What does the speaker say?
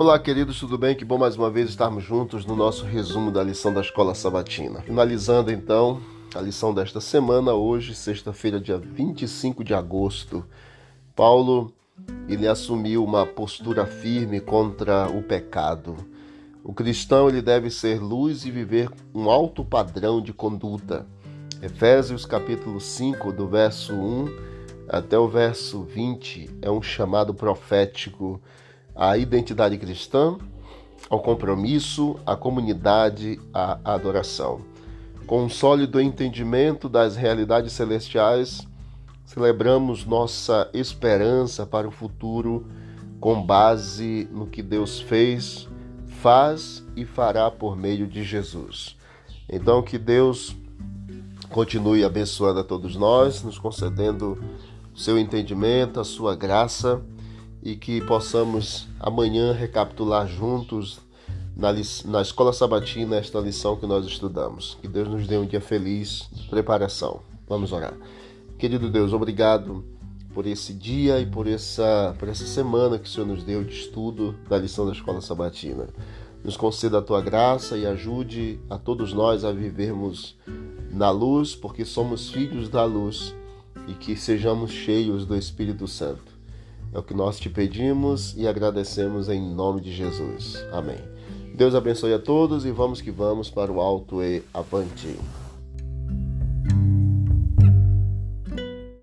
Olá, queridos, tudo bem? Que bom mais uma vez estarmos juntos no nosso resumo da lição da Escola Sabatina. Finalizando então a lição desta semana, hoje, sexta-feira, dia 25 de agosto. Paulo, ele assumiu uma postura firme contra o pecado. O cristão ele deve ser luz e viver um alto padrão de conduta. Efésios capítulo 5, do verso 1 até o verso 20, é um chamado profético à identidade cristã, ao compromisso, à comunidade, à adoração. Com um sólido entendimento das realidades celestiais, celebramos nossa esperança para o futuro com base no que Deus fez, faz e fará por meio de Jesus. Então, que Deus continue abençoando a todos nós, nos concedendo seu entendimento, a sua graça e que possamos amanhã recapitular juntos na, na escola sabatina esta lição que nós estudamos. Que Deus nos dê um dia feliz de preparação. Vamos orar. Querido Deus, obrigado por esse dia e por essa, por essa semana que o Senhor nos deu de estudo da lição da escola sabatina. Nos conceda a tua graça e ajude a todos nós a vivermos na luz, porque somos filhos da luz e que sejamos cheios do Espírito Santo. É o que nós te pedimos e agradecemos em nome de Jesus. Amém. Deus abençoe a todos e vamos que vamos para o alto e avante.